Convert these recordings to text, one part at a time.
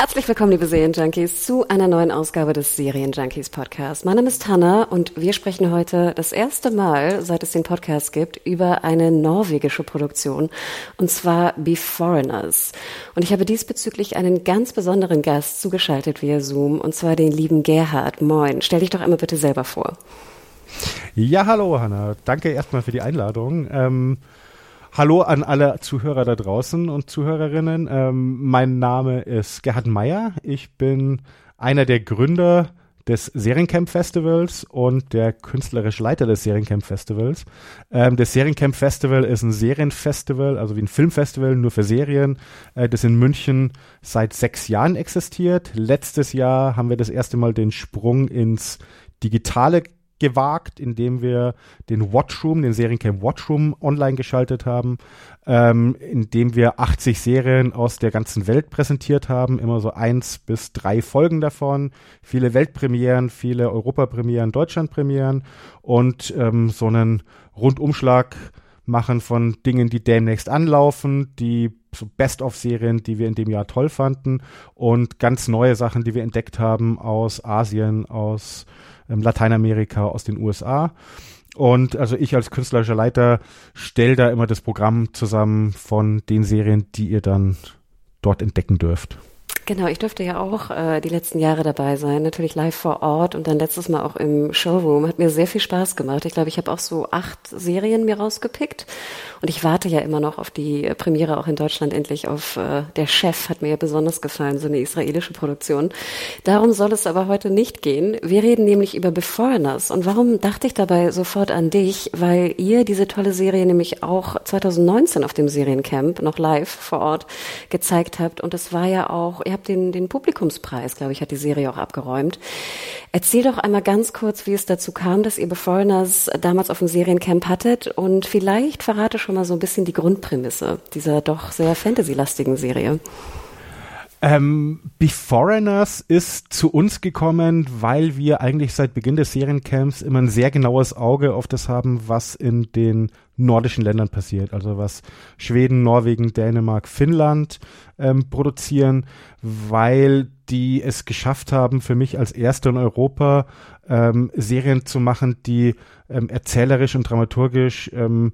Herzlich willkommen, liebe Serienjunkies, zu einer neuen Ausgabe des Serienjunkies Podcast. Mein Name ist Hanna und wir sprechen heute das erste Mal, seit es den Podcast gibt, über eine norwegische Produktion und zwar Be Foreigners. Und ich habe diesbezüglich einen ganz besonderen Gast zugeschaltet via Zoom und zwar den lieben Gerhard. Moin, stell dich doch einmal bitte selber vor. Ja, hallo Hanna. Danke erstmal für die Einladung. Ähm, hallo an alle Zuhörer da draußen und Zuhörerinnen. Ähm, mein Name ist Gerhard Meyer. Ich bin einer der Gründer des Seriencamp Festivals und der künstlerische Leiter des Seriencamp Festivals. Ähm, das Seriencamp Festival ist ein Serienfestival, also wie ein Filmfestival, nur für Serien, äh, das in München seit sechs Jahren existiert. Letztes Jahr haben wir das erste Mal den Sprung ins Digitale gewagt, indem wir den Watchroom, den Seriencamp Watchroom online geschaltet haben, ähm, indem wir 80 Serien aus der ganzen Welt präsentiert haben, immer so eins bis drei Folgen davon, viele Weltpremieren, viele Europapremieren, Deutschlandpremieren und ähm, so einen Rundumschlag machen von Dingen, die demnächst anlaufen, die so Best-of-Serien, die wir in dem Jahr toll fanden und ganz neue Sachen, die wir entdeckt haben aus Asien, aus ähm, Lateinamerika, aus den USA. Und also ich als künstlerischer Leiter stelle da immer das Programm zusammen von den Serien, die ihr dann dort entdecken dürft. Genau, ich durfte ja auch äh, die letzten Jahre dabei sein, natürlich live vor Ort und dann letztes Mal auch im Showroom. Hat mir sehr viel Spaß gemacht. Ich glaube, ich habe auch so acht Serien mir rausgepickt und ich warte ja immer noch auf die Premiere auch in Deutschland endlich auf äh, Der Chef hat mir ja besonders gefallen, so eine israelische Produktion. Darum soll es aber heute nicht gehen. Wir reden nämlich über Beforeigners und warum dachte ich dabei sofort an dich? Weil ihr diese tolle Serie nämlich auch 2019 auf dem Seriencamp noch live vor Ort gezeigt habt und es war ja auch, ihr habt den, den Publikumspreis, glaube ich, hat die Serie auch abgeräumt. Erzähl doch einmal ganz kurz, wie es dazu kam, dass ihr Beforeigners damals auf dem Seriencamp hattet und vielleicht verrate schon mal so ein bisschen die Grundprämisse dieser doch sehr fantasy-lastigen Serie. Ähm, Beforeigners ist zu uns gekommen, weil wir eigentlich seit Beginn des Seriencamps immer ein sehr genaues Auge auf das haben, was in den nordischen Ländern passiert. Also was Schweden, Norwegen, Dänemark, Finnland ähm, produzieren, weil die es geschafft haben, für mich als Erste in Europa ähm, Serien zu machen, die ähm, erzählerisch und dramaturgisch ähm,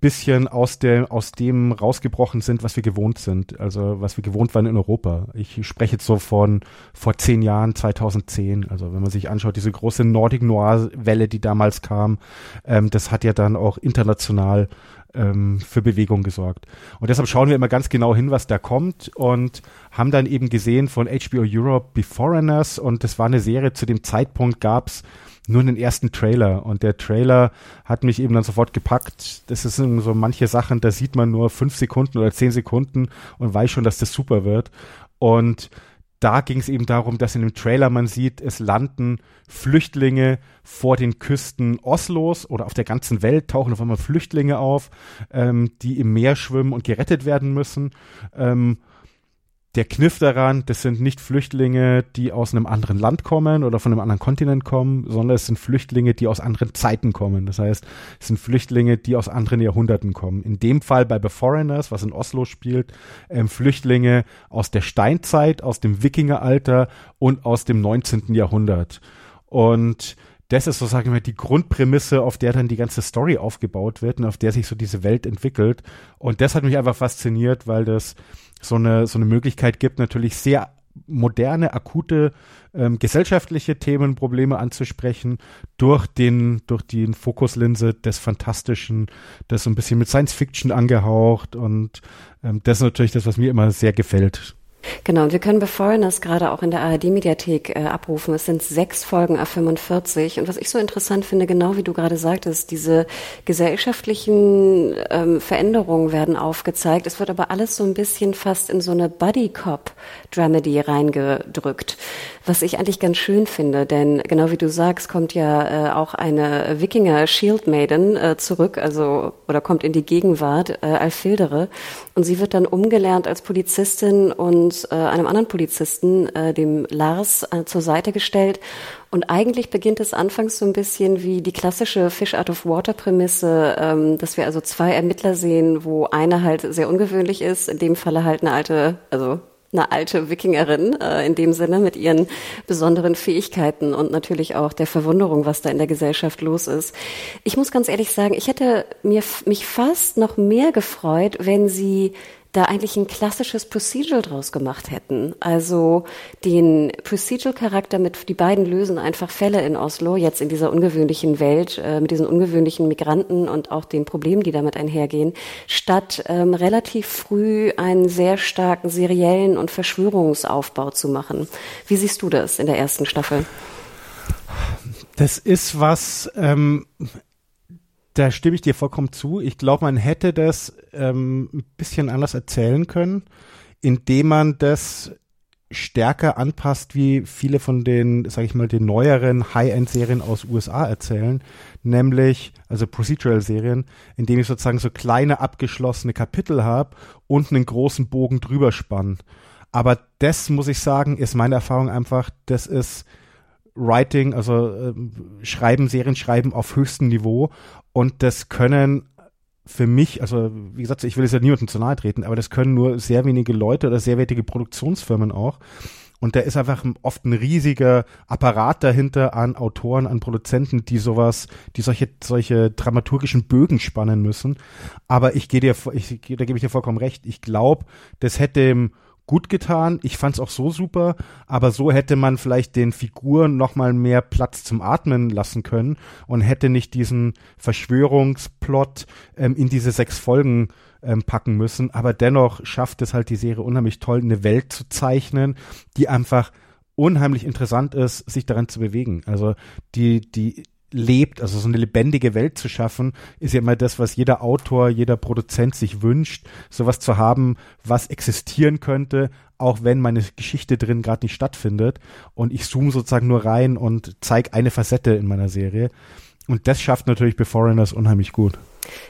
bisschen aus der aus dem rausgebrochen sind, was wir gewohnt sind, also was wir gewohnt waren in Europa. Ich spreche jetzt so von vor zehn Jahren, 2010. Also wenn man sich anschaut, diese große Nordic Noir Welle, die damals kam, ähm, das hat ja dann auch international ähm, für Bewegung gesorgt. Und deshalb schauen wir immer ganz genau hin, was da kommt und haben dann eben gesehen von HBO Europe Beforeigners und das war eine Serie, zu dem Zeitpunkt gab's nur einen ersten Trailer und der Trailer hat mich eben dann sofort gepackt. Das ist so manche Sachen, da sieht man nur fünf Sekunden oder zehn Sekunden und weiß schon, dass das super wird. Und da ging es eben darum, dass in dem Trailer man sieht, es landen Flüchtlinge vor den Küsten Oslos oder auf der ganzen Welt tauchen auf einmal Flüchtlinge auf, ähm, die im Meer schwimmen und gerettet werden müssen. Ähm, der Kniff daran, das sind nicht Flüchtlinge, die aus einem anderen Land kommen oder von einem anderen Kontinent kommen, sondern es sind Flüchtlinge, die aus anderen Zeiten kommen. Das heißt, es sind Flüchtlinge, die aus anderen Jahrhunderten kommen. In dem Fall bei The Foreigners, was in Oslo spielt, ähm, Flüchtlinge aus der Steinzeit, aus dem Wikingeralter und aus dem 19. Jahrhundert. Und das ist so, sagen wir, die Grundprämisse, auf der dann die ganze Story aufgebaut wird und auf der sich so diese Welt entwickelt. Und das hat mich einfach fasziniert, weil das so eine, so eine Möglichkeit gibt, natürlich sehr moderne, akute ähm, gesellschaftliche Themen, Probleme anzusprechen durch den, durch die Fokuslinse des Fantastischen, das so ein bisschen mit Science Fiction angehaucht und ähm, das ist natürlich das, was mir immer sehr gefällt. Genau, und wir können bei Foreigners gerade auch in der ARD-Mediathek äh, abrufen. Es sind sechs Folgen A45. Und was ich so interessant finde, genau wie du gerade sagtest, diese gesellschaftlichen ähm, Veränderungen werden aufgezeigt. Es wird aber alles so ein bisschen fast in so eine Buddy-Cop-Dramedy reingedrückt, was ich eigentlich ganz schön finde. Denn genau wie du sagst, kommt ja äh, auch eine Wikinger-Shield-Maiden äh, zurück, also oder kommt in die Gegenwart, äh, Alfildere. Und sie wird dann umgelernt als Polizistin und und äh, einem anderen Polizisten, äh, dem Lars, äh, zur Seite gestellt. Und eigentlich beginnt es anfangs so ein bisschen wie die klassische Fish out of Water Prämisse, ähm, dass wir also zwei Ermittler sehen, wo einer halt sehr ungewöhnlich ist, in dem Falle halt eine alte, also eine alte Wikingerin äh, in dem Sinne mit ihren besonderen Fähigkeiten und natürlich auch der Verwunderung, was da in der Gesellschaft los ist. Ich muss ganz ehrlich sagen, ich hätte mir mich fast noch mehr gefreut, wenn sie da eigentlich ein klassisches Procedural draus gemacht hätten. Also den Procedural-Charakter mit, die beiden lösen einfach Fälle in Oslo, jetzt in dieser ungewöhnlichen Welt, äh, mit diesen ungewöhnlichen Migranten und auch den Problemen, die damit einhergehen, statt ähm, relativ früh einen sehr starken seriellen und Verschwörungsaufbau zu machen. Wie siehst du das in der ersten Staffel? Das ist was, ähm, da stimme ich dir vollkommen zu. Ich glaube, man hätte das ähm, ein bisschen anders erzählen können, indem man das stärker anpasst, wie viele von den, sage ich mal, den neueren High-End-Serien aus USA erzählen, nämlich also Procedural-Serien, indem ich sozusagen so kleine abgeschlossene Kapitel habe und einen großen Bogen drüber spannen. Aber das muss ich sagen, ist meine Erfahrung einfach, das ist Writing, also äh, Schreiben, Serien schreiben auf höchstem Niveau und das können für mich, also wie gesagt, ich will es ja niemandem zu nahe treten, aber das können nur sehr wenige Leute oder sehr wertige Produktionsfirmen auch. Und da ist einfach oft ein riesiger Apparat dahinter an Autoren, an Produzenten, die sowas, die solche, solche dramaturgischen Bögen spannen müssen. Aber ich gehe dir, ich, da gebe ich dir vollkommen recht. Ich glaube, das hätte dem gut getan. Ich fand es auch so super, aber so hätte man vielleicht den Figuren noch mal mehr Platz zum Atmen lassen können und hätte nicht diesen Verschwörungsplot ähm, in diese sechs Folgen ähm, packen müssen. Aber dennoch schafft es halt die Serie unheimlich toll, eine Welt zu zeichnen, die einfach unheimlich interessant ist, sich daran zu bewegen. Also die, die lebt, also so eine lebendige Welt zu schaffen, ist ja immer das, was jeder Autor, jeder Produzent sich wünscht, sowas zu haben, was existieren könnte, auch wenn meine Geschichte drin gerade nicht stattfindet und ich zoome sozusagen nur rein und zeige eine Facette in meiner Serie. Und das schafft natürlich Beforeigners unheimlich gut.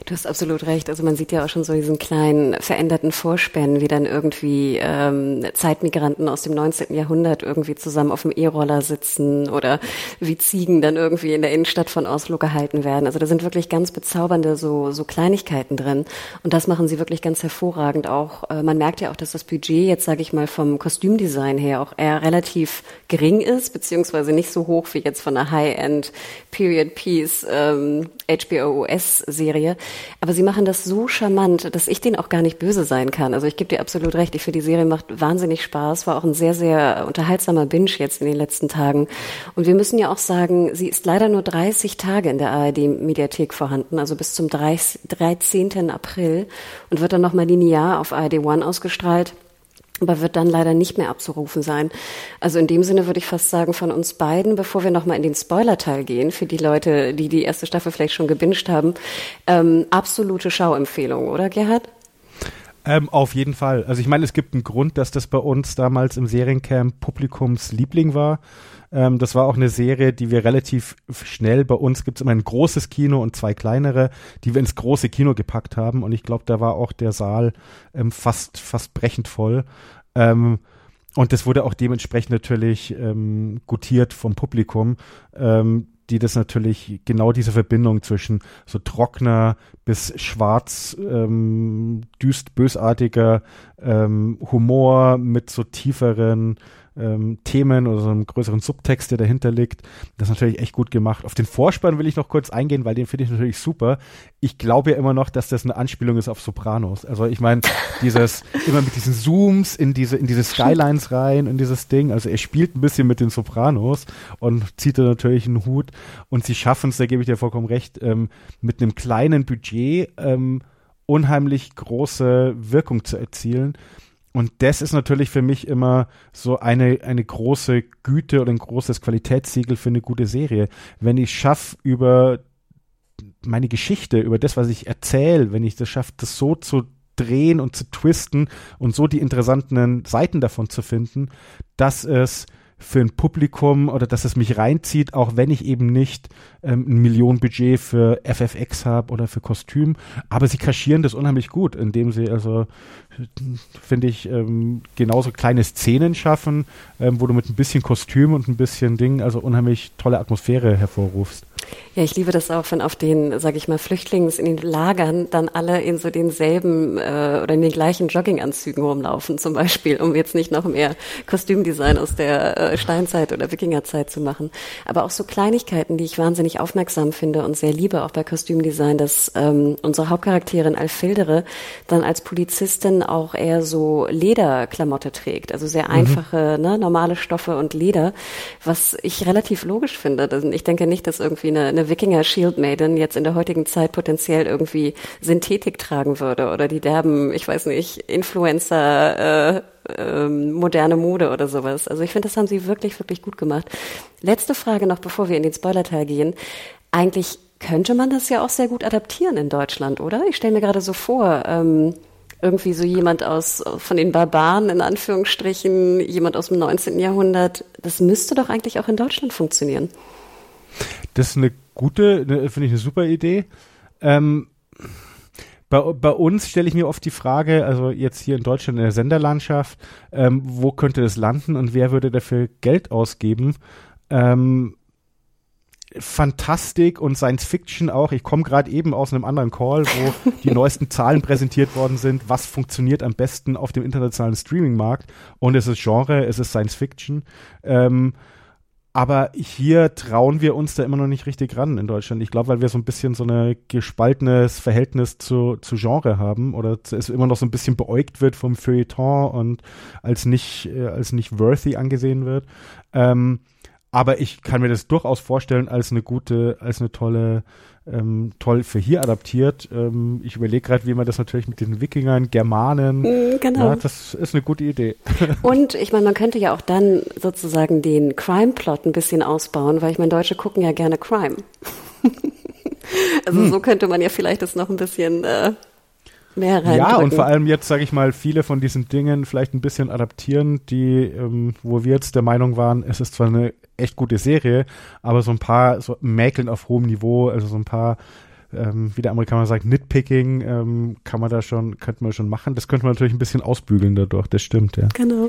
Du hast absolut recht. Also man sieht ja auch schon so diesen kleinen veränderten Vorspänen, wie dann irgendwie ähm, Zeitmigranten aus dem 19. Jahrhundert irgendwie zusammen auf dem E-Roller sitzen oder wie Ziegen dann irgendwie in der Innenstadt von Oslo gehalten werden. Also da sind wirklich ganz bezaubernde so, so Kleinigkeiten drin. Und das machen sie wirklich ganz hervorragend auch. Äh, man merkt ja auch, dass das Budget jetzt, sage ich mal, vom Kostümdesign her auch eher relativ gering ist, beziehungsweise nicht so hoch wie jetzt von einer High-End Period Piece ähm, HBO-US-Serie Serie. Aber sie machen das so charmant, dass ich denen auch gar nicht böse sein kann. Also ich gebe dir absolut recht. Ich finde, die Serie macht wahnsinnig Spaß. War auch ein sehr, sehr unterhaltsamer Binge jetzt in den letzten Tagen. Und wir müssen ja auch sagen, sie ist leider nur 30 Tage in der ARD-Mediathek vorhanden, also bis zum 13. April und wird dann nochmal linear auf ARD One ausgestrahlt aber wird dann leider nicht mehr abzurufen sein. Also in dem Sinne würde ich fast sagen, von uns beiden, bevor wir nochmal in den Spoiler-Teil gehen, für die Leute, die die erste Staffel vielleicht schon gebinged haben, ähm, absolute Schauempfehlung, oder Gerhard? Ähm, auf jeden Fall. Also ich meine, es gibt einen Grund, dass das bei uns damals im Seriencamp Publikumsliebling war. Ähm, das war auch eine Serie, die wir relativ schnell, bei uns gibt es immer ein großes Kino und zwei kleinere, die wir ins große Kino gepackt haben. Und ich glaube, da war auch der Saal ähm, fast, fast brechend voll. Ähm, und das wurde auch dementsprechend natürlich ähm, gutiert vom Publikum. Ähm, die das natürlich genau diese Verbindung zwischen so trockener bis schwarz, ähm, düst bösartiger ähm, Humor mit so tieferen ähm, Themen oder so einem größeren Subtext, der dahinter liegt. Das ist natürlich echt gut gemacht. Auf den Vorspann will ich noch kurz eingehen, weil den finde ich natürlich super. Ich glaube ja immer noch, dass das eine Anspielung ist auf Sopranos. Also ich meine, dieses, immer mit diesen Zooms in diese, in diese Skylines rein, in dieses Ding. Also er spielt ein bisschen mit den Sopranos und zieht da natürlich einen Hut. Und sie schaffen es, da gebe ich dir vollkommen recht, ähm, mit einem kleinen Budget ähm, unheimlich große Wirkung zu erzielen. Und das ist natürlich für mich immer so eine, eine große Güte oder ein großes Qualitätssiegel für eine gute Serie. Wenn ich schaffe, über meine Geschichte, über das, was ich erzähle, wenn ich das schaffe, das so zu drehen und zu twisten und so die interessanten Seiten davon zu finden, dass es für ein Publikum oder dass es mich reinzieht, auch wenn ich eben nicht ähm, ein Millionenbudget für FFX habe oder für Kostüm. Aber sie kaschieren das unheimlich gut, indem sie also, finde ich, ähm, genauso kleine Szenen schaffen, ähm, wo du mit ein bisschen Kostüm und ein bisschen Ding, also unheimlich tolle Atmosphäre hervorrufst. Ja, ich liebe das auch, wenn auf den, sage ich mal, Flüchtlings in den Lagern dann alle in so denselben äh, oder in den gleichen Jogginganzügen rumlaufen, zum Beispiel, um jetzt nicht noch mehr Kostümdesign aus der äh, Steinzeit oder Wikingerzeit zu machen. Aber auch so Kleinigkeiten, die ich wahnsinnig aufmerksam finde und sehr liebe, auch bei Kostümdesign, dass ähm, unsere Hauptcharakterin Alfildere dann als Polizistin auch eher so Lederklamotte trägt, also sehr mhm. einfache, ne, normale Stoffe und Leder, was ich relativ logisch finde. Ich denke nicht, dass irgendwie eine, eine Wikinger Shield Maiden jetzt in der heutigen Zeit potenziell irgendwie Synthetik tragen würde oder die derben, ich weiß nicht, Influencer, äh, ähm, moderne Mode oder sowas. Also ich finde, das haben sie wirklich, wirklich gut gemacht. Letzte Frage noch, bevor wir in den Spoiler-Teil gehen. Eigentlich könnte man das ja auch sehr gut adaptieren in Deutschland, oder? Ich stelle mir gerade so vor, ähm, irgendwie so jemand aus von den Barbaren in Anführungsstrichen, jemand aus dem 19. Jahrhundert. Das müsste doch eigentlich auch in Deutschland funktionieren. Das ist eine gute, ne, finde ich eine super Idee. Ähm, bei, bei uns stelle ich mir oft die Frage, also jetzt hier in Deutschland in der Senderlandschaft, ähm, wo könnte das landen und wer würde dafür Geld ausgeben? Ähm, Fantastik und Science Fiction auch. Ich komme gerade eben aus einem anderen Call, wo die neuesten Zahlen präsentiert worden sind, was funktioniert am besten auf dem internationalen Streaming-Markt. Und es ist Genre, es ist Science Fiction. Ähm, aber hier trauen wir uns da immer noch nicht richtig ran in Deutschland. Ich glaube, weil wir so ein bisschen so ein gespaltenes Verhältnis zu, zu Genre haben oder es immer noch so ein bisschen beäugt wird vom Feuilleton und als nicht, äh, als nicht worthy angesehen wird. Ähm, aber ich kann mir das durchaus vorstellen als eine gute, als eine tolle ähm, toll für hier adaptiert. Ähm, ich überlege gerade, wie man das natürlich mit den Wikingern, Germanen, mm, genau. Ja, das ist eine gute Idee. Und ich meine, man könnte ja auch dann sozusagen den Crime-Plot ein bisschen ausbauen, weil ich meine, Deutsche gucken ja gerne Crime. also hm. so könnte man ja vielleicht das noch ein bisschen äh, mehr rein. Ja, und vor allem jetzt, sage ich mal, viele von diesen Dingen vielleicht ein bisschen adaptieren, die, ähm, wo wir jetzt der Meinung waren, es ist zwar eine echt gute Serie, aber so ein paar so Mäkeln auf hohem Niveau, also so ein paar ähm, wie der Amerikaner sagt, Nitpicking ähm, kann man da schon, könnte man schon machen. Das könnte man natürlich ein bisschen ausbügeln dadurch, das stimmt, ja. Genau.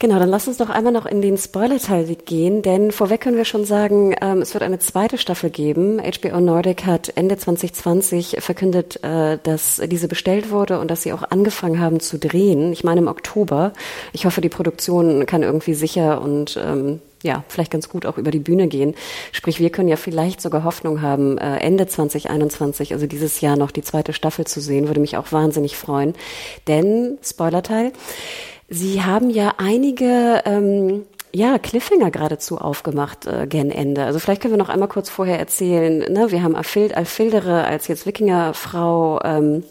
Genau, dann lass uns doch einmal noch in den Spoiler-Teil gehen, denn vorweg können wir schon sagen, ähm, es wird eine zweite Staffel geben. HBO Nordic hat Ende 2020 verkündet, äh, dass diese bestellt wurde und dass sie auch angefangen haben zu drehen. Ich meine im Oktober. Ich hoffe, die Produktion kann irgendwie sicher und ähm, ja, vielleicht ganz gut auch über die Bühne gehen. Sprich, wir können ja vielleicht sogar Hoffnung haben, äh, Ende 2021, also dieses Jahr noch die zweite Staffel zu sehen, würde mich auch wahnsinnig freuen. Denn, Spoilerteil, Sie haben ja einige ähm, ja, Cliffhanger geradezu aufgemacht äh, gen Ende. Also vielleicht können wir noch einmal kurz vorher erzählen, ne? wir haben Alfild, Alfildere als jetzt Wikingerfrau ähm,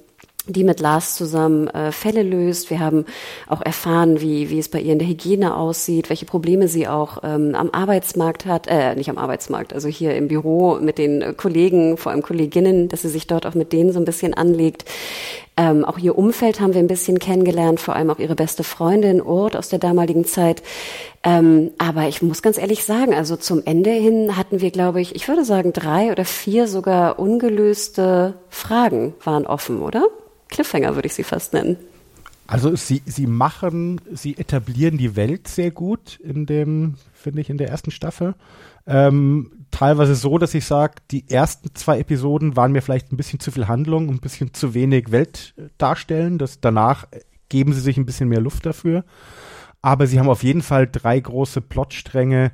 die mit Lars zusammen äh, Fälle löst. Wir haben auch erfahren, wie, wie es bei ihr in der Hygiene aussieht, welche Probleme sie auch ähm, am Arbeitsmarkt hat, äh, nicht am Arbeitsmarkt, also hier im Büro mit den Kollegen, vor allem Kolleginnen, dass sie sich dort auch mit denen so ein bisschen anlegt. Ähm, auch ihr Umfeld haben wir ein bisschen kennengelernt, vor allem auch ihre beste Freundin Urt aus der damaligen Zeit. Ähm, aber ich muss ganz ehrlich sagen, also zum Ende hin hatten wir, glaube ich, ich würde sagen, drei oder vier sogar ungelöste Fragen waren offen, oder? Cliffhanger würde ich sie fast nennen. Also sie, sie machen, sie etablieren die Welt sehr gut in dem, finde ich, in der ersten Staffel. Ähm, teilweise so, dass ich sage, die ersten zwei Episoden waren mir vielleicht ein bisschen zu viel Handlung, ein bisschen zu wenig Welt darstellen. Das, danach geben sie sich ein bisschen mehr Luft dafür. Aber sie haben auf jeden Fall drei große Plotstränge,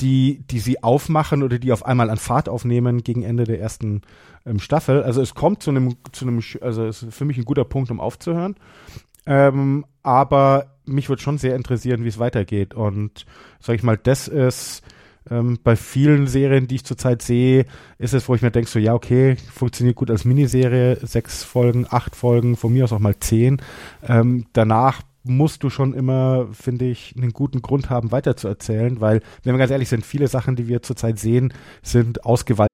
die, die sie aufmachen oder die auf einmal an Fahrt aufnehmen gegen Ende der ersten ähm, Staffel. Also es kommt zu einem, zu einem, also es ist für mich ein guter Punkt, um aufzuhören. Ähm, aber mich würde schon sehr interessieren, wie es weitergeht. Und sag ich mal, das ist ähm, bei vielen Serien, die ich zurzeit sehe, ist es, wo ich mir denke, so ja, okay, funktioniert gut als Miniserie, sechs Folgen, acht Folgen, von mir aus auch mal zehn. Ähm, danach musst du schon immer, finde ich, einen guten Grund haben, weiterzuerzählen, weil, wenn wir ganz ehrlich sind, viele Sachen, die wir zurzeit sehen, sind ausgewalzt.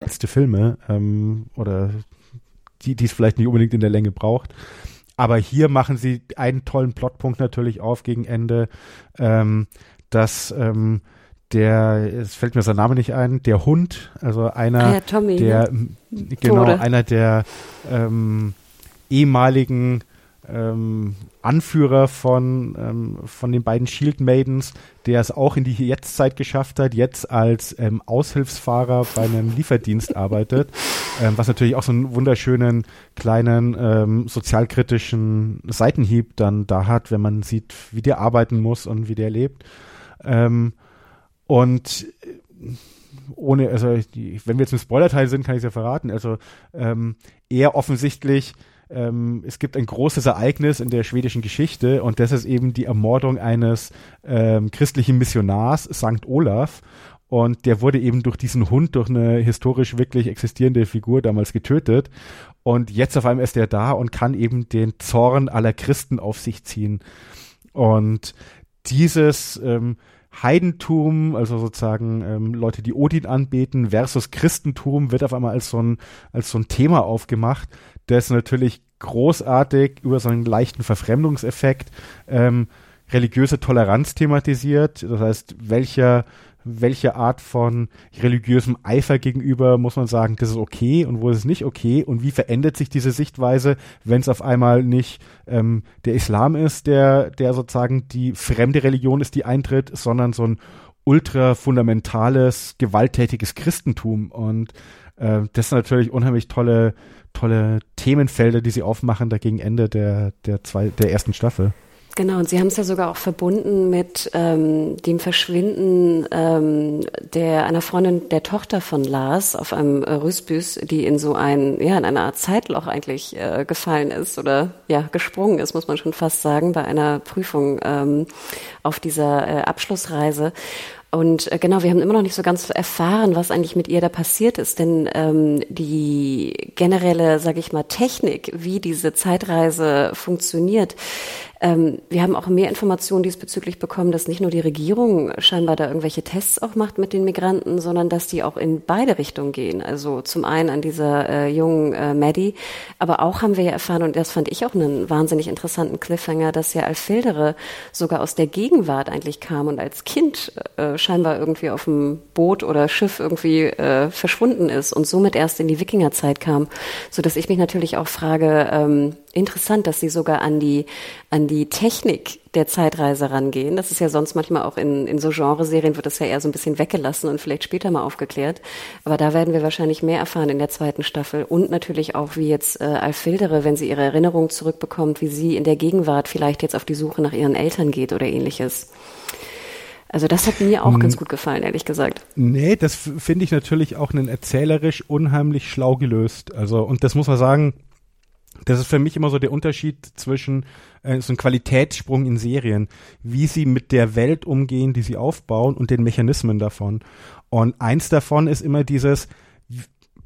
letzte Filme ähm, oder die, die es vielleicht nicht unbedingt in der Länge braucht. Aber hier machen sie einen tollen Plotpunkt natürlich auf gegen Ende, ähm, dass ähm, der, es fällt mir sein Name nicht ein, der Hund, also einer Ah ja, Tommy, der, ne? genau, Tode. einer der ähm, ehemaligen ähm, Anführer von, ähm, von den beiden Shield Maidens, der es auch in die Jetztzeit geschafft hat, jetzt als ähm, Aushilfsfahrer bei einem Lieferdienst arbeitet, ähm, was natürlich auch so einen wunderschönen kleinen ähm, sozialkritischen Seitenhieb dann da hat, wenn man sieht, wie der arbeiten muss und wie der lebt. Ähm, und äh, ohne, also die, wenn wir jetzt im Spoilerteil sind, kann ich es ja verraten. Also eher offensichtlich, ähm, es gibt ein großes Ereignis in der schwedischen Geschichte und das ist eben die Ermordung eines ähm, christlichen Missionars, Sankt Olaf. Und der wurde eben durch diesen Hund, durch eine historisch wirklich existierende Figur damals getötet. Und jetzt auf einmal ist er da und kann eben den Zorn aller Christen auf sich ziehen. Und dieses ähm, Heidentum, also sozusagen ähm, Leute, die Odin anbeten, versus Christentum, wird auf einmal als so ein, als so ein Thema aufgemacht, das natürlich großartig über so einen leichten Verfremdungseffekt ähm, religiöse Toleranz thematisiert. Das heißt, welcher welche Art von religiösem Eifer gegenüber muss man sagen, das ist okay und wo ist es nicht okay und wie verändert sich diese Sichtweise, wenn es auf einmal nicht ähm, der Islam ist, der, der sozusagen die fremde Religion ist, die eintritt, sondern so ein ultra fundamentales, gewalttätiges Christentum und äh, das sind natürlich unheimlich tolle, tolle Themenfelder, die sie aufmachen, da gegen Ende der, der, zwei, der ersten Staffel. Genau, und Sie haben es ja sogar auch verbunden mit ähm, dem Verschwinden ähm, der einer Freundin der Tochter von Lars auf einem äh, Rüsbüs, die in so ein, ja, in eine Art Zeitloch eigentlich äh, gefallen ist oder ja, gesprungen ist, muss man schon fast sagen, bei einer Prüfung ähm, auf dieser äh, Abschlussreise. Und äh, genau, wir haben immer noch nicht so ganz erfahren, was eigentlich mit ihr da passiert ist, denn ähm, die generelle, sage ich mal, Technik, wie diese Zeitreise funktioniert, ähm, wir haben auch mehr Informationen diesbezüglich bekommen, dass nicht nur die Regierung scheinbar da irgendwelche Tests auch macht mit den Migranten, sondern dass die auch in beide Richtungen gehen. Also zum einen an dieser äh, jungen äh, Maddie, aber auch haben wir ja erfahren, und das fand ich auch einen wahnsinnig interessanten Cliffhanger, dass ja Alfildere sogar aus der Gegenwart eigentlich kam und als Kind äh, scheinbar irgendwie auf dem Boot oder Schiff irgendwie äh, verschwunden ist und somit erst in die Wikingerzeit kam, so dass ich mich natürlich auch frage, ähm, interessant, dass sie sogar an die an die Technik der Zeitreise rangehen. Das ist ja sonst manchmal auch in, in so Genreserien wird das ja eher so ein bisschen weggelassen und vielleicht später mal aufgeklärt. Aber da werden wir wahrscheinlich mehr erfahren in der zweiten Staffel und natürlich auch, wie jetzt äh, Alfildere, wenn sie ihre Erinnerung zurückbekommt, wie sie in der Gegenwart vielleicht jetzt auf die Suche nach ihren Eltern geht oder ähnliches. Also das hat mir auch ganz gut gefallen, ehrlich gesagt. Nee, das finde ich natürlich auch einen erzählerisch unheimlich schlau gelöst. Also, und das muss man sagen, das ist für mich immer so der Unterschied zwischen äh, so ein Qualitätssprung in Serien, wie sie mit der Welt umgehen, die sie aufbauen und den Mechanismen davon. Und eins davon ist immer dieses,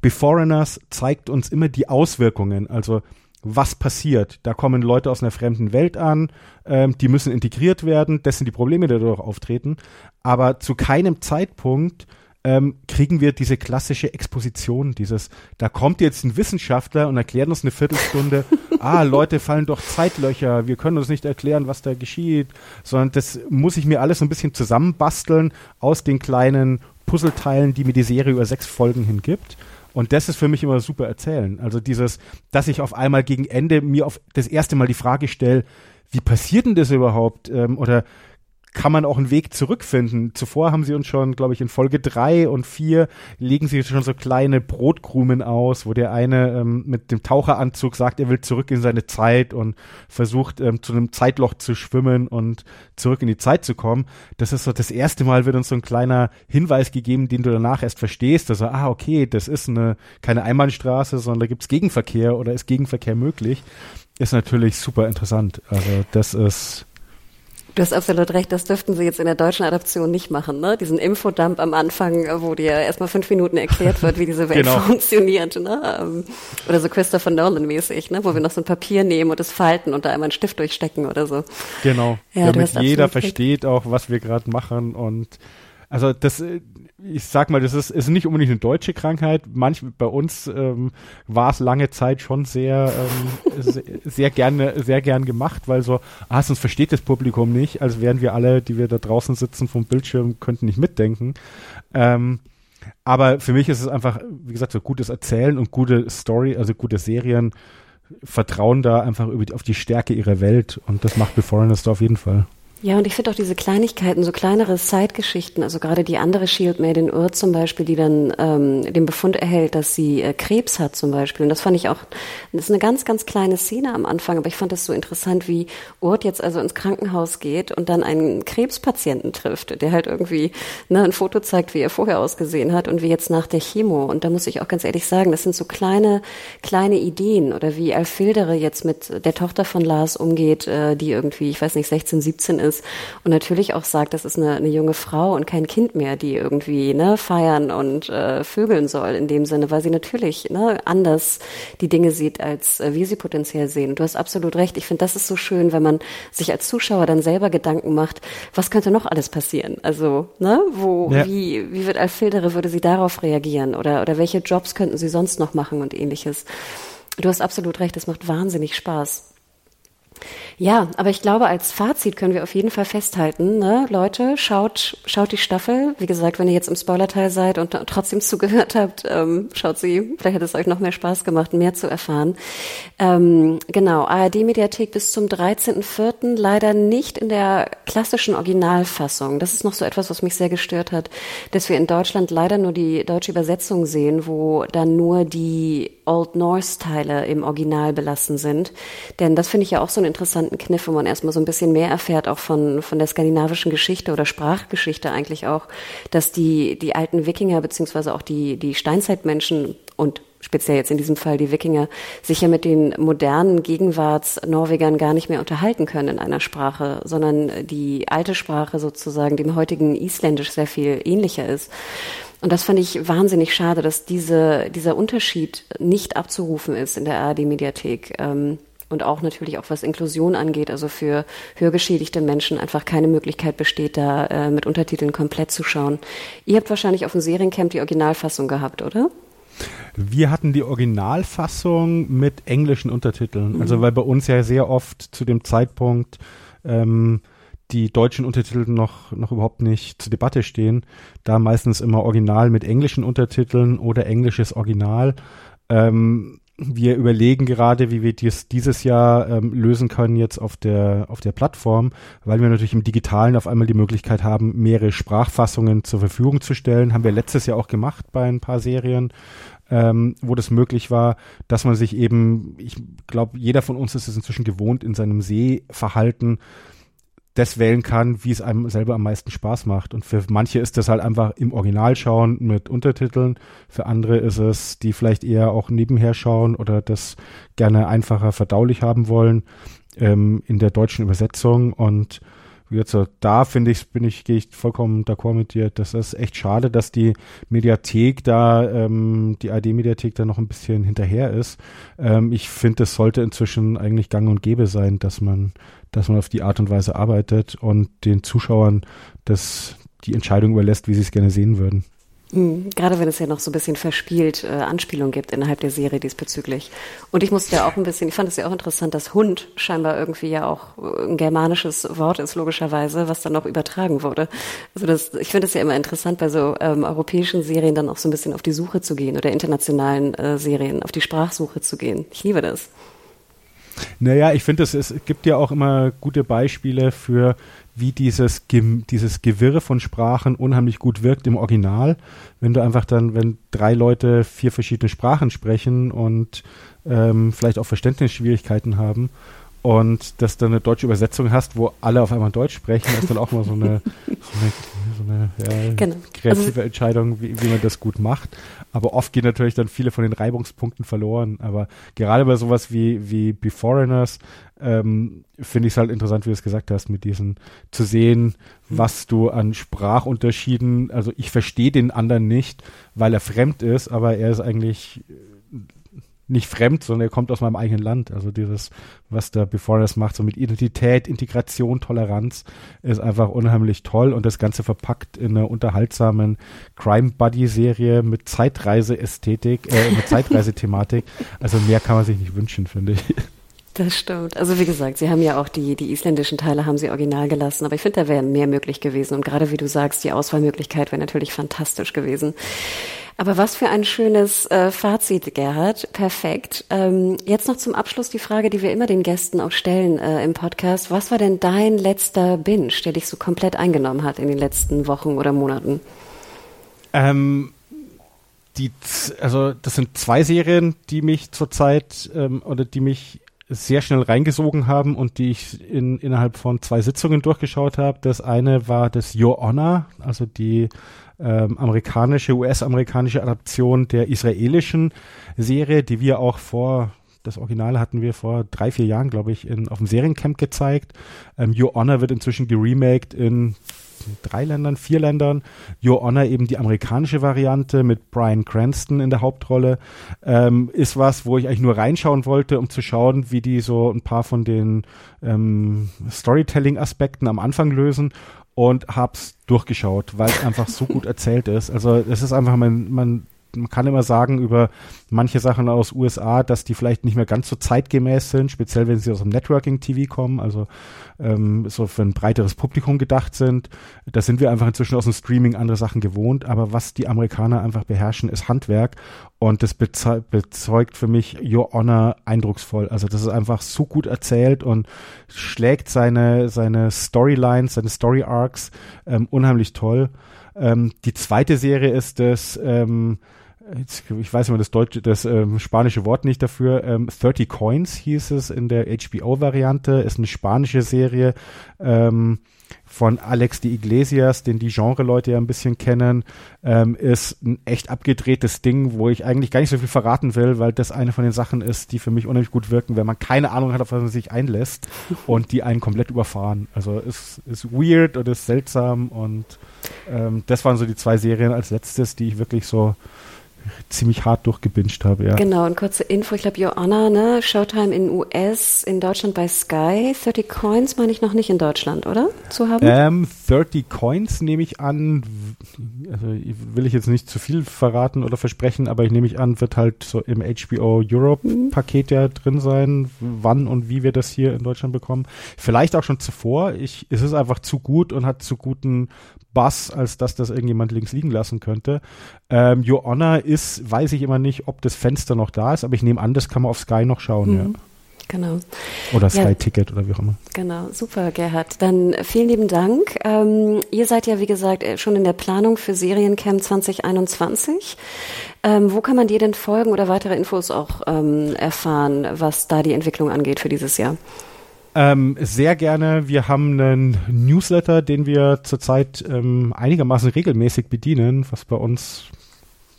Beforeigners zeigt uns immer die Auswirkungen, also was passiert. Da kommen Leute aus einer fremden Welt an, ähm, die müssen integriert werden, das sind die Probleme, die dadurch auftreten. Aber zu keinem Zeitpunkt ähm, kriegen wir diese klassische Exposition, dieses, da kommt jetzt ein Wissenschaftler und erklärt uns eine Viertelstunde, ah, Leute fallen durch Zeitlöcher, wir können uns nicht erklären, was da geschieht, sondern das muss ich mir alles so ein bisschen zusammenbasteln aus den kleinen Puzzleteilen, die mir die Serie über sechs Folgen hingibt. Und das ist für mich immer super erzählen. Also dieses, dass ich auf einmal gegen Ende mir auf das erste Mal die Frage stelle, wie passiert denn das überhaupt? Ähm, oder kann man auch einen Weg zurückfinden. Zuvor haben sie uns schon, glaube ich, in Folge drei und vier legen sie schon so kleine Brotkrumen aus, wo der eine ähm, mit dem Taucheranzug sagt, er will zurück in seine Zeit und versucht ähm, zu einem Zeitloch zu schwimmen und zurück in die Zeit zu kommen. Das ist so das erste Mal wird uns so ein kleiner Hinweis gegeben, den du danach erst verstehst. Also, ah, okay, das ist eine keine Einbahnstraße, sondern da gibt's Gegenverkehr oder ist Gegenverkehr möglich. Ist natürlich super interessant. Also das ist Du hast absolut recht, das dürften sie jetzt in der deutschen Adaption nicht machen, ne? Diesen Infodump am Anfang, wo dir erstmal fünf Minuten erklärt wird, wie diese Welt genau. funktioniert, ne? Ähm, oder so Christopher Nolan-mäßig, ne? Wo wir noch so ein Papier nehmen und es falten und da einmal einen Stift durchstecken oder so. Genau. Ja, Damit jeder versteht auch, was wir gerade machen und also das, ich sag mal, das ist, ist nicht unbedingt eine deutsche Krankheit. Manch, bei uns ähm, war es lange Zeit schon sehr, ähm, sehr, sehr gerne, sehr gern gemacht, weil so, ah, sonst versteht das Publikum nicht, als wären wir alle, die wir da draußen sitzen vom Bildschirm, könnten nicht mitdenken. Ähm, aber für mich ist es einfach, wie gesagt, so gutes Erzählen und gute Story, also gute Serien vertrauen da einfach über die, auf die Stärke ihrer Welt und das macht Beforeigners da auf jeden Fall. Ja, und ich finde auch diese Kleinigkeiten, so kleinere Zeitgeschichten, also gerade die andere Shieldmaid Ur zum Beispiel, die dann ähm, den Befund erhält, dass sie äh, Krebs hat zum Beispiel. Und das fand ich auch, das ist eine ganz, ganz kleine Szene am Anfang, aber ich fand das so interessant, wie Urt jetzt also ins Krankenhaus geht und dann einen Krebspatienten trifft, der halt irgendwie ne, ein Foto zeigt, wie er vorher ausgesehen hat und wie jetzt nach der Chemo. Und da muss ich auch ganz ehrlich sagen, das sind so kleine, kleine Ideen oder wie Alfildere jetzt mit der Tochter von Lars umgeht, äh, die irgendwie, ich weiß nicht, 16, 17 ist ist und natürlich auch sagt, das ist eine, eine junge Frau und kein Kind mehr, die irgendwie ne, feiern und äh, vögeln soll in dem Sinne, weil sie natürlich ne, anders die Dinge sieht, als äh, wir sie potenziell sehen. du hast absolut recht. Ich finde, das ist so schön, wenn man sich als Zuschauer dann selber Gedanken macht, was könnte noch alles passieren? Also, ne, wo, ja. wie, wie wird Alfildere, würde sie darauf reagieren? Oder, oder welche Jobs könnten sie sonst noch machen und ähnliches? Du hast absolut recht, es macht wahnsinnig Spaß. Ja, aber ich glaube, als Fazit können wir auf jeden Fall festhalten, ne? Leute, schaut, schaut die Staffel. Wie gesagt, wenn ihr jetzt im Spoilerteil seid und trotzdem zugehört habt, ähm, schaut sie. Vielleicht hat es euch noch mehr Spaß gemacht, mehr zu erfahren. Ähm, genau, ARD-Mediathek bis zum 13.04. leider nicht in der klassischen Originalfassung. Das ist noch so etwas, was mich sehr gestört hat, dass wir in Deutschland leider nur die deutsche Übersetzung sehen, wo dann nur die Old Norse-Teile im Original belassen sind. Denn das finde ich ja auch so einen interessanten Kniff, wo man erstmal so ein bisschen mehr erfährt, auch von, von der skandinavischen Geschichte oder Sprachgeschichte eigentlich auch, dass die, die alten Wikinger beziehungsweise auch die, die Steinzeitmenschen und speziell jetzt in diesem Fall die Wikinger, sich ja mit den modernen Gegenwarts-Norwegern gar nicht mehr unterhalten können in einer Sprache, sondern die alte Sprache sozusagen dem heutigen Isländisch sehr viel ähnlicher ist. Und das fand ich wahnsinnig schade, dass diese, dieser Unterschied nicht abzurufen ist in der ARD-Mediathek. Ähm, und auch natürlich auch was Inklusion angeht, also für hörgeschädigte Menschen einfach keine Möglichkeit besteht, da äh, mit Untertiteln komplett zu schauen. Ihr habt wahrscheinlich auf dem Seriencamp die Originalfassung gehabt, oder? Wir hatten die Originalfassung mit englischen Untertiteln. Mhm. Also weil bei uns ja sehr oft zu dem Zeitpunkt ähm, die deutschen Untertitel noch, noch überhaupt nicht zur Debatte stehen. Da meistens immer Original mit englischen Untertiteln oder englisches Original. Ähm, wir überlegen gerade, wie wir dies dieses Jahr ähm, lösen können jetzt auf der auf der Plattform, weil wir natürlich im Digitalen auf einmal die Möglichkeit haben, mehrere Sprachfassungen zur Verfügung zu stellen. Haben wir letztes Jahr auch gemacht bei ein paar Serien, ähm, wo das möglich war, dass man sich eben, ich glaube, jeder von uns ist es inzwischen gewohnt, in seinem Sehverhalten das wählen kann, wie es einem selber am meisten Spaß macht. Und für manche ist das halt einfach im Original schauen mit Untertiteln. Für andere ist es, die vielleicht eher auch nebenher schauen oder das gerne einfacher verdaulich haben wollen ähm, in der deutschen Übersetzung. Und jetzt da finde ich, bin ich, gehe ich vollkommen d'accord mit dir. Das ist echt schade, dass die Mediathek da, ähm, die AD-Mediathek da noch ein bisschen hinterher ist. Ähm, ich finde, es sollte inzwischen eigentlich gang und gäbe sein, dass man dass man auf die Art und Weise arbeitet und den Zuschauern das, die Entscheidung überlässt, wie sie es gerne sehen würden. Mhm. Gerade wenn es ja noch so ein bisschen verspielt äh, Anspielung gibt innerhalb der Serie diesbezüglich. Und ich musste ja auch ein bisschen, ich fand es ja auch interessant, dass Hund scheinbar irgendwie ja auch ein germanisches Wort ist, logischerweise, was dann noch übertragen wurde. Also das, ich finde es ja immer interessant, bei so ähm, europäischen Serien dann auch so ein bisschen auf die Suche zu gehen oder internationalen äh, Serien auf die Sprachsuche zu gehen. Ich liebe das. Naja, ich finde, es, gibt ja auch immer gute Beispiele für, wie dieses, dieses Gewirre von Sprachen unheimlich gut wirkt im Original. Wenn du einfach dann, wenn drei Leute vier verschiedene Sprachen sprechen und ähm, vielleicht auch Verständnisschwierigkeiten haben und dass du eine deutsche Übersetzung hast, wo alle auf einmal Deutsch sprechen, ist dann auch mal so eine, so eine, so eine ja, genau. kreative also, Entscheidung, wie, wie man das gut macht. Aber oft gehen natürlich dann viele von den Reibungspunkten verloren. Aber gerade bei sowas wie, wie Beforeigners ähm, finde ich es halt interessant, wie du es gesagt hast, mit diesen zu sehen, was du an Sprachunterschieden, also ich verstehe den anderen nicht, weil er fremd ist, aber er ist eigentlich nicht fremd, sondern er kommt aus meinem eigenen Land. Also dieses, was da Before das macht, so mit Identität, Integration, Toleranz, ist einfach unheimlich toll und das Ganze verpackt in einer unterhaltsamen Crime Buddy Serie mit Zeitreise-Ästhetik, äh, mit Zeitreise-Thematik. Also mehr kann man sich nicht wünschen, finde ich. Das stimmt. Also wie gesagt, Sie haben ja auch die, die isländischen Teile haben Sie original gelassen, aber ich finde, da wäre mehr möglich gewesen. Und gerade wie du sagst, die Auswahlmöglichkeit wäre natürlich fantastisch gewesen. Aber was für ein schönes äh, Fazit, Gerhard. Perfekt. Ähm, jetzt noch zum Abschluss die Frage, die wir immer den Gästen auch stellen äh, im Podcast. Was war denn dein letzter Binge, der dich so komplett eingenommen hat in den letzten Wochen oder Monaten? Ähm, die, also das sind zwei Serien, die mich zurzeit ähm, oder die mich sehr schnell reingesogen haben und die ich in, innerhalb von zwei Sitzungen durchgeschaut habe. Das eine war das Your Honor, also die ähm, amerikanische, US-amerikanische Adaption der israelischen Serie, die wir auch vor das Original hatten wir vor drei, vier Jahren, glaube ich, in, auf dem Seriencamp gezeigt. Ähm, Your Honor wird inzwischen geremaked in drei Ländern, vier Ländern. Your Honor eben die amerikanische Variante mit Brian Cranston in der Hauptrolle. Ähm, ist was, wo ich eigentlich nur reinschauen wollte, um zu schauen, wie die so ein paar von den ähm, Storytelling-Aspekten am Anfang lösen und hab's durchgeschaut, weil es einfach so gut erzählt ist. Also es ist einfach, man, man man kann immer sagen über manche Sachen aus USA, dass die vielleicht nicht mehr ganz so zeitgemäß sind, speziell wenn sie aus dem Networking-TV kommen, also ähm, so für ein breiteres Publikum gedacht sind. Da sind wir einfach inzwischen aus dem Streaming andere Sachen gewohnt, aber was die Amerikaner einfach beherrschen, ist Handwerk und das beze bezeugt für mich Your Honor eindrucksvoll. Also das ist einfach so gut erzählt und schlägt seine, seine Storylines, seine Story Arcs ähm, unheimlich toll. Ähm, die zweite Serie ist das ähm, Jetzt, ich weiß immer das deutsche, das ähm, spanische Wort nicht dafür. Ähm, 30 Coins hieß es in der HBO-Variante. Ist eine spanische Serie ähm, von Alex de Iglesias, den die Genre-Leute ja ein bisschen kennen. Ähm, ist ein echt abgedrehtes Ding, wo ich eigentlich gar nicht so viel verraten will, weil das eine von den Sachen ist, die für mich unheimlich gut wirken, wenn man keine Ahnung hat, auf was man sich einlässt und die einen komplett überfahren. Also ist, ist weird und ist seltsam und ähm, das waren so die zwei Serien als letztes, die ich wirklich so ziemlich hart durchgebinged habe, ja. Genau, und kurze Info, ich glaube, Joanna, ne, Showtime in US, in Deutschland bei Sky, 30 Coins meine ich noch nicht in Deutschland, oder? Zu haben? Ähm, 30 Coins nehme ich an, also will ich jetzt nicht zu viel verraten oder versprechen, aber ich nehme ich an, wird halt so im HBO Europe mhm. Paket ja drin sein, wann und wie wir das hier in Deutschland bekommen. Vielleicht auch schon zuvor, ich, es ist einfach zu gut und hat zu guten Bass, als dass das irgendjemand links liegen lassen könnte. Ähm, Your Honor ist, weiß ich immer nicht, ob das Fenster noch da ist, aber ich nehme an, das kann man auf Sky noch schauen, mhm. ja. Genau. Oder Sky ja, Ticket oder wie auch immer. Genau, super, Gerhard. Dann vielen lieben Dank. Ähm, ihr seid ja, wie gesagt, äh, schon in der Planung für Seriencamp 2021. Ähm, wo kann man dir denn folgen oder weitere Infos auch ähm, erfahren, was da die Entwicklung angeht für dieses Jahr? Ähm, sehr gerne. Wir haben einen Newsletter, den wir zurzeit ähm, einigermaßen regelmäßig bedienen, was bei uns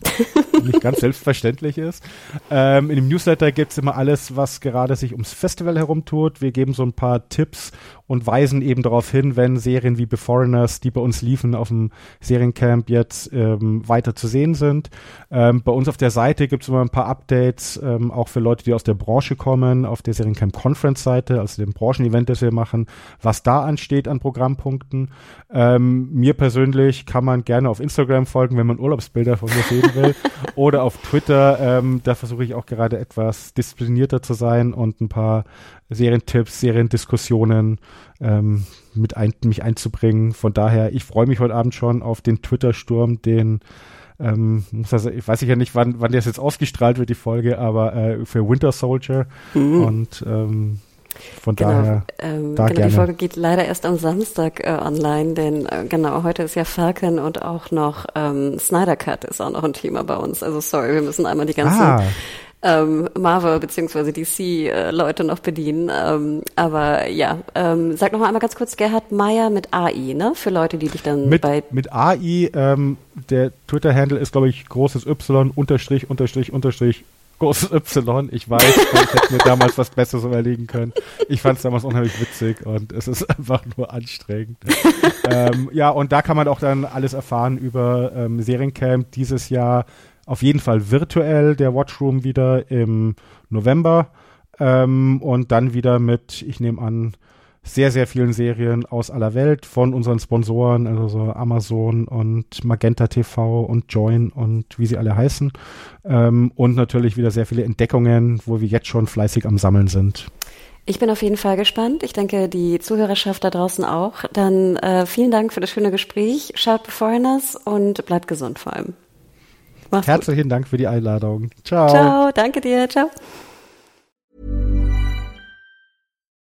nicht ganz selbstverständlich ist. Ähm, in dem Newsletter gibt's immer alles, was gerade sich ums Festival herumtut. Wir geben so ein paar Tipps und weisen eben darauf hin, wenn Serien wie Beforeigners, die bei uns liefen auf dem Seriencamp jetzt ähm, weiter zu sehen sind. Ähm, bei uns auf der Seite gibt's immer ein paar Updates, ähm, auch für Leute, die aus der Branche kommen, auf der Seriencamp Conference Seite, also dem Branchenevent, das wir machen, was da ansteht an Programmpunkten. Ähm, mir persönlich kann man gerne auf Instagram folgen, wenn man Urlaubsbilder von mir sehen will. oder auf Twitter, ähm, da versuche ich auch gerade etwas disziplinierter zu sein und ein paar Serientipps, Seriendiskussionen ähm, mit ein, mich einzubringen. Von daher, ich freue mich heute Abend schon auf den Twitter-Sturm, den ähm, also, ich weiß ja nicht, wann, wann das jetzt ausgestrahlt wird, die Folge, aber äh, für Winter Soldier. Mhm. Und ähm, von genau, daher. Ähm, da genau, gerne. die Folge geht leider erst am Samstag äh, online, denn äh, genau, heute ist ja Falcon und auch noch ähm, Snyder Cut ist auch noch ein Thema bei uns. Also sorry, wir müssen einmal die ganzen ah. ähm, Marvel bzw. DC-Leute äh, noch bedienen. Ähm, aber ja, ähm, sag noch mal einmal ganz kurz, Gerhard Meyer mit AI, ne? Für Leute, die dich dann mit, bei... Mit AI, ähm, der Twitter-Handle ist, glaube ich, großes Y, Unterstrich, Unterstrich, Unterstrich, großes Y. Ich weiß, ich hätte mir damals was Besseres überlegen können. Ich fand es damals unheimlich witzig und es ist einfach nur anstrengend. ähm, ja, und da kann man auch dann alles erfahren über ähm, Seriencamp dieses Jahr. Auf jeden Fall virtuell, der Watchroom wieder im November. Ähm, und dann wieder mit, ich nehme an, sehr, sehr vielen Serien aus aller Welt von unseren Sponsoren, also so Amazon und Magenta TV und Join und wie sie alle heißen. Ähm, und natürlich wieder sehr viele Entdeckungen, wo wir jetzt schon fleißig am Sammeln sind. Ich bin auf jeden Fall gespannt. Ich denke, die Zuhörerschaft da draußen auch. Dann äh, vielen Dank für das schöne Gespräch. Schaut Foreigners und bleibt gesund vor allem. Mach's Herzlichen gut. Dank für die Einladung. Ciao. Ciao, danke dir. Ciao.